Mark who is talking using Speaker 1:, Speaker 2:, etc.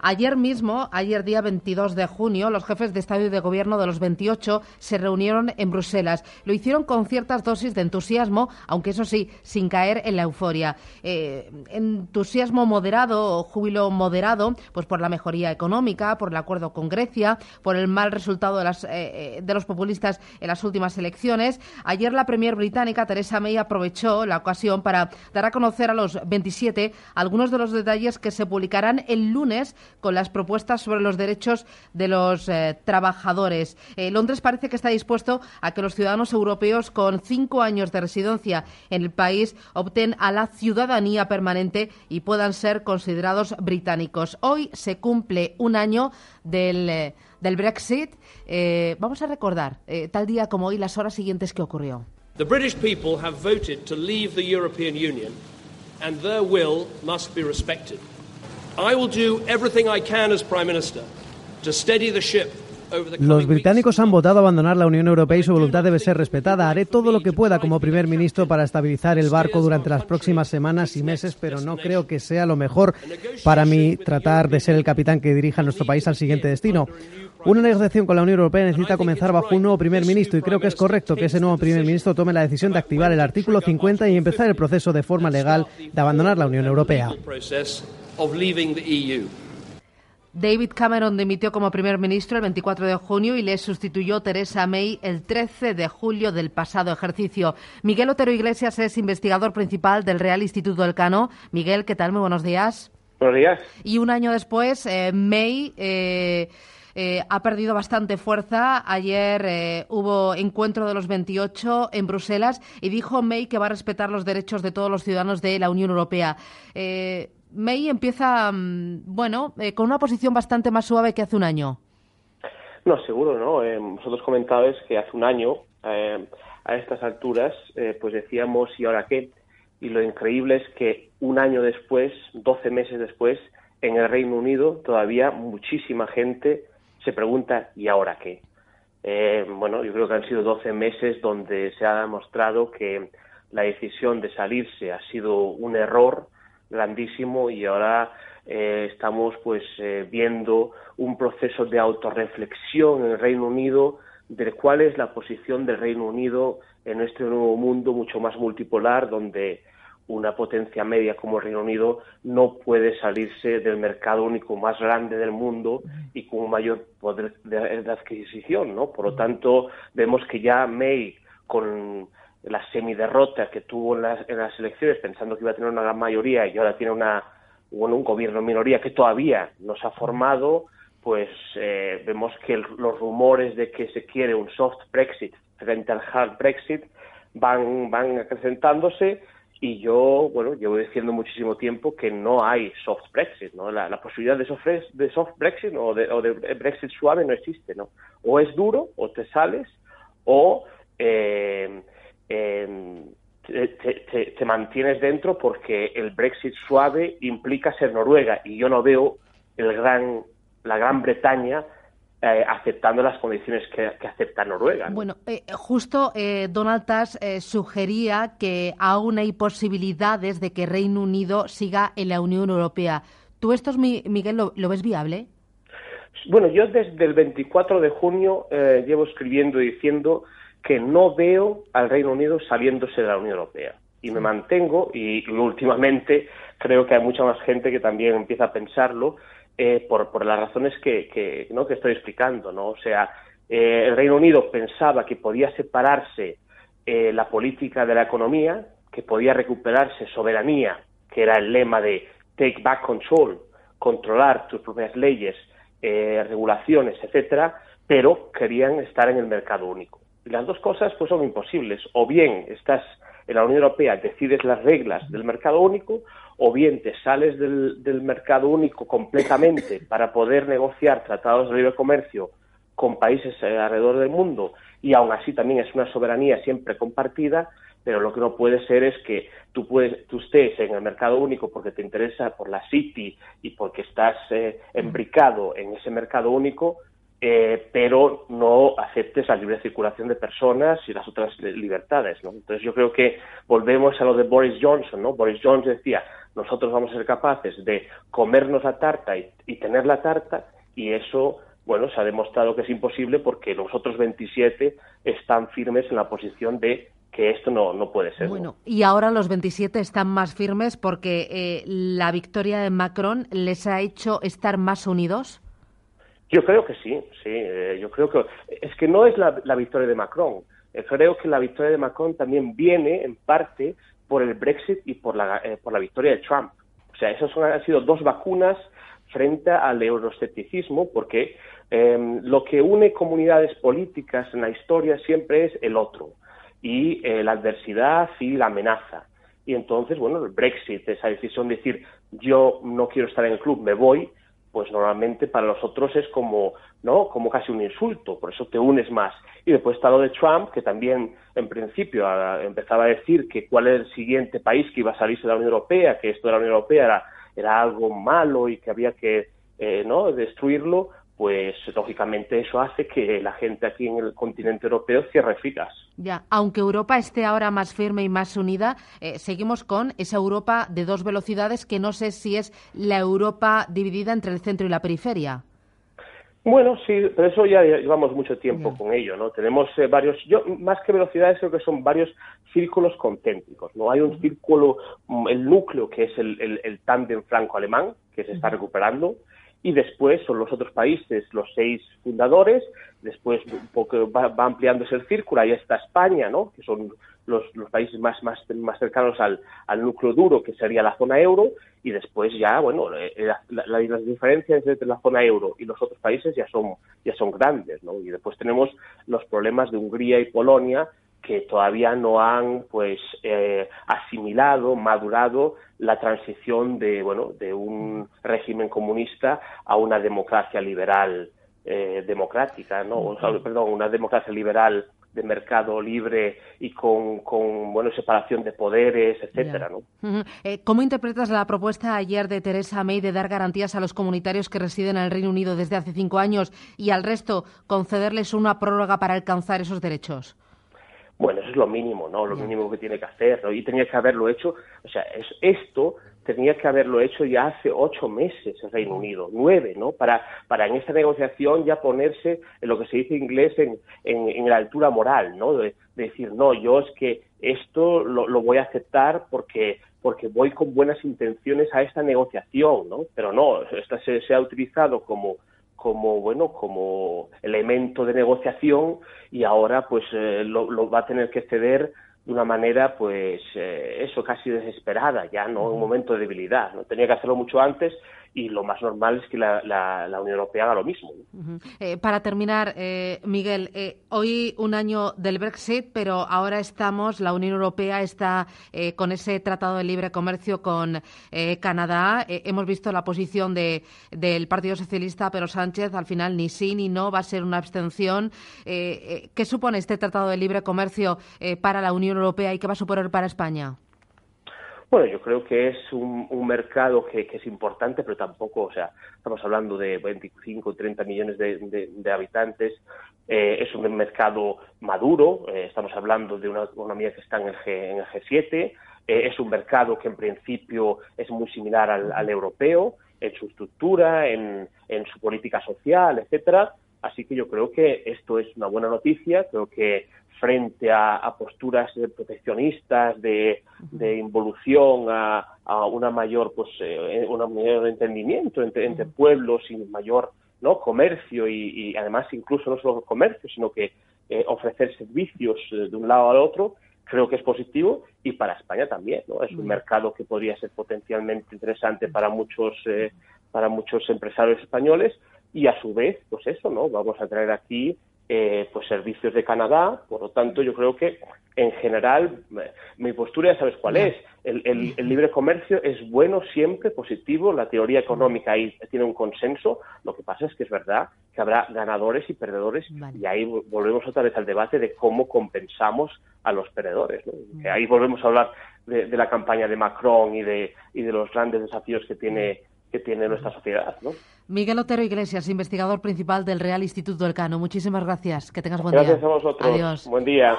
Speaker 1: Ayer mismo, ayer día 22 de junio, los jefes de Estado y de Gobierno de los 28 se reunieron en Bruselas. Lo hicieron con ciertas dosis de entusiasmo, aunque eso sí, sin caer en la euforia. Eh, entusiasmo moderado o júbilo moderado, pues por la mejoría económica, por el acuerdo con Grecia, por el mal resultado de, las, eh, eh, de los populistas en las últimas elecciones. Ayer la Premier británica, Theresa May, aprovechó la ocasión para dar a conocer a los 27 algunos de los detalles que se publicarán el lunes con las propuestas sobre los derechos de los eh, trabajadores. Eh, Londres parece que está dispuesto a que los ciudadanos europeos con cinco años de residencia en el país opten a la ciudadanía permanente y puedan ser considerados británicos. Hoy se cumple un año del, eh, del Brexit. vamos a recordar, tal día como hoy, las horas siguientes que ocurrió.
Speaker 2: The British people have voted to leave the European Union and their will must be respected.
Speaker 3: Los británicos han votado abandonar la Unión Europea y su voluntad debe ser respetada. Haré todo lo que pueda como primer ministro para estabilizar el barco durante las próximas semanas y meses, pero no creo que sea lo mejor para mí tratar de ser el capitán que dirija nuestro país al siguiente destino. Una negociación con la Unión Europea necesita comenzar bajo un nuevo primer ministro y creo que es correcto que ese nuevo primer ministro tome la decisión de activar el artículo 50 y empezar el proceso de forma legal de abandonar la Unión Europea.
Speaker 1: David Cameron dimitió como primer ministro el 24 de junio y le sustituyó Teresa May el 13 de julio del pasado ejercicio. Miguel Otero Iglesias es investigador principal del Real Instituto del Cano. Miguel, ¿qué tal? Muy buenos días.
Speaker 4: Buenos días.
Speaker 1: Y un año después, eh, May. Eh, eh, ha perdido bastante fuerza. Ayer hubo encuentro de los 28 en Bruselas y dijo May que va a respetar los derechos de todos los ciudadanos de la Unión Europea. May empieza, mm, bueno, eh, con una posición bastante más suave que hace un año.
Speaker 4: No, seguro, ¿no? Eh, vosotros comentabais que hace un año, eh, a estas alturas, pues decíamos, ¿y ahora qué? Y lo increíble es que un año después, 12 meses después, en el Reino Unido todavía muchísima gente se pregunta, ¿y ahora qué? bueno, yo creo que han sido 12 meses donde se ha demostrado que la decisión de salirse ha sido un error, grandísimo y ahora eh, estamos pues eh, viendo un proceso de autorreflexión en el Reino Unido de cuál es la posición del Reino Unido en este nuevo mundo mucho más multipolar donde una potencia media como el Reino Unido no puede salirse del mercado único más grande del mundo y con un mayor poder de, de adquisición, ¿no? Por lo tanto, vemos que ya May con la semiderrota que tuvo en las, en las elecciones pensando que iba a tener una gran mayoría y ahora tiene una, bueno, un gobierno minoría que todavía no se ha formado, pues eh, vemos que los rumores de que se quiere un soft Brexit frente al hard Brexit van, van acrecentándose y yo, bueno, llevo diciendo muchísimo tiempo que no hay soft Brexit, ¿no? La, posibilidad de soft, de soft Brexit o de, o de Brexit suave no existe, ¿no? O es duro, o te sales, o eh, te, mantienes dentro porque el Brexit suave implica ser Noruega y yo no veo el gran, la Gran Bretaña eh, aceptando las condiciones que, acepta Noruega.
Speaker 1: Bueno, eh, justo eh, Donald Tusk sugería que aún hay posibilidades de que Reino Unido siga en la Unión Europea. ¿Tú esto, Miguel, lo, lo ves viable?
Speaker 4: Bueno, yo desde el 24 de junio llevo escribiendo y diciendo que no veo al Reino Unido saliéndose de la Unión Europea. Y me mantengo, y últimamente creo que hay mucha más gente que también empieza a pensarlo eh, por, por las razones que, que, ¿no? que estoy explicando. ¿no? O sea, eh, el Reino Unido pensaba que podía separarse eh, la política de la economía, que podía recuperarse soberanía, que era el lema de take back control, controlar tus propias leyes, regulaciones, etcétera, pero querían estar en el mercado único. Y las dos cosas pues son imposibles. O bien estás en la Unión Europea, decides las reglas del mercado único, o bien te sales del, del mercado único completamente para poder negociar tratados de libre comercio con países alrededor del mundo y aún así también es una soberanía siempre compartida, pero lo que no puede ser es que tú, puedes, tú estés en el mercado único porque te interesa por la City y porque estás eh, embricado en ese mercado único eh, pero no aceptes la libre circulación de personas y las otras libertades. ¿no? Entonces yo creo que volvemos a lo de Boris Johnson. ¿no? Boris Johnson decía, nosotros vamos a ser capaces de comernos la tarta y, tener la tarta, y eso bueno, se ha demostrado que es imposible porque los otros 27 están firmes en la posición de que esto no, no puede ser.
Speaker 1: Bueno, y ahora los 27 están más firmes porque eh, la victoria de Macron les ha hecho estar más unidos.
Speaker 4: Yo creo que sí, sí. Eh, yo creo que es que no es la, victoria de Macron. Eh, creo que la victoria de Macron también viene en parte por el Brexit y por la, eh, por la victoria de Trump. O sea, esas han sido dos vacunas frente al euroescepticismo, porque em, lo que une comunidades políticas en la historia siempre es el otro y la adversidad y la amenaza. Y entonces, bueno, el Brexit, esa decisión de decir yo no quiero estar en el club, me voy, pues normalmente para los otros es como, ¿no? Como casi un insulto, por eso te unes más. Y después está lo de Trump, que también en principio empezaba a decir que cuál es el siguiente país que iba a salirse de la Unión Europea, que esto de la Unión Europea era, era algo malo y que había que, eh, ¿no? Destruirlo, pues lógicamente eso hace que la gente aquí en el continente europeo cierre filas.
Speaker 1: Ya, aunque Europa esté ahora más firme y más unida, eh, seguimos con esa Europa de dos velocidades que no sé si es la Europa dividida entre el centro y la periferia.
Speaker 4: Bueno, sí, pero eso ya llevamos mucho tiempo con ello, ¿no? Tenemos eh, varios, yo más que velocidades creo que son varios círculos concéntricos, ¿no? Hay un círculo, mm, el núcleo que es el, el, el tándem franco-alemán, que se está recuperando, y después son los otros países, los seis fundadores, después un poco va, ampliándose el círculo, ahí está España, ¿no? que son los, países más, más, más cercanos al, al, núcleo duro, que sería la zona euro, y después ya, bueno, eh, las diferencias entre la zona euro y los otros países ya son, ya son grandes, ¿no? Y después tenemos los problemas de Hungría y Polonia, que todavía no han pues eh, asimilado, madurado la transición de bueno de un régimen comunista a una democracia liberal eh, democrática, ¿no? perdón, una democracia liberal de mercado libre y con, con bueno separación de poderes, etcétera, ¿no?
Speaker 1: Eh, ¿Cómo interpretas la propuesta ayer de Teresa May de dar garantías a los comunitarios que residen en el Reino Unido desde hace cinco años y al resto concederles una prórroga para alcanzar esos derechos?
Speaker 4: Bueno, eso es lo mínimo, ¿no? Lo mínimo que tiene que hacer, ¿no? Y tenía que haberlo hecho, o sea, es, esto tenía que haberlo hecho ya hace ocho meses el Reino Unido, nueve, ¿no? Para, para en esta negociación ya ponerse en lo que se dice en inglés en, en, la altura moral, ¿no? De, decir, no, yo es que esto lo, lo voy a aceptar porque porque voy con buenas intenciones a esta negociación, ¿no? Pero no, esta se, se ha utilizado como como bueno como elemento de negociación y ahora pues eh, lo, va a tener que ceder de una manera pues eh, eso casi desesperada ya no en un momento de debilidad no tenía que hacerlo mucho antes y lo más normal es que la, la, Unión Europea haga lo mismo.
Speaker 1: Eh, para terminar, eh, Miguel, eh, hoy un año del Brexit, pero ahora estamos, la Unión Europea está con ese tratado de libre comercio con Canadá. hemos visto la posición de, del Partido Socialista, pero Sánchez al final ni sí ni no va a ser una abstención. ¿Qué supone este tratado de libre comercio para la Unión Europea y qué va a suponer para España?
Speaker 4: Bueno, yo creo que es un, mercado que, es importante, pero tampoco, o sea, estamos hablando de 25 o 30 millones de, habitantes, eh, es un mercado maduro, eh, estamos hablando de una economía que está en el, G, en el G7, eh, es un mercado que en principio es muy similar al, europeo en su estructura, en, en su política social, etcétera, Así que yo creo que esto es una buena noticia, creo que frente a, posturas proteccionistas de, involución a, una mayor pues eh, un mayor entendimiento entre, pueblos y mayor no comercio y, además incluso no solo comercio sino que eh, ofrecer servicios eh, de un lado al otro creo que es positivo y para España también no es un mercado que podría ser potencialmente interesante para muchos para muchos empresarios españoles y a su vez pues eso no vamos a traer aquí eh, pues servicios de Canadá. Por lo tanto, yo creo que en general mi postura ya sabes cuál es. El, libre comercio es bueno siempre, positivo. La teoría económica ahí tiene un consenso. Lo que pasa es que es verdad que habrá ganadores y perdedores y ahí volvemos otra vez al debate de cómo compensamos a los perdedores. ahí volvemos a hablar de, la campaña de Macron y de, y de los grandes desafíos que tiene que tiene nuestra sociedad. ¿no?
Speaker 1: Miguel Otero Iglesias, investigador principal del Real Instituto del Cano. Muchísimas gracias. Que tengas buen
Speaker 4: día.
Speaker 1: Gracias
Speaker 4: a vosotros.
Speaker 1: Adiós.
Speaker 4: Buen día.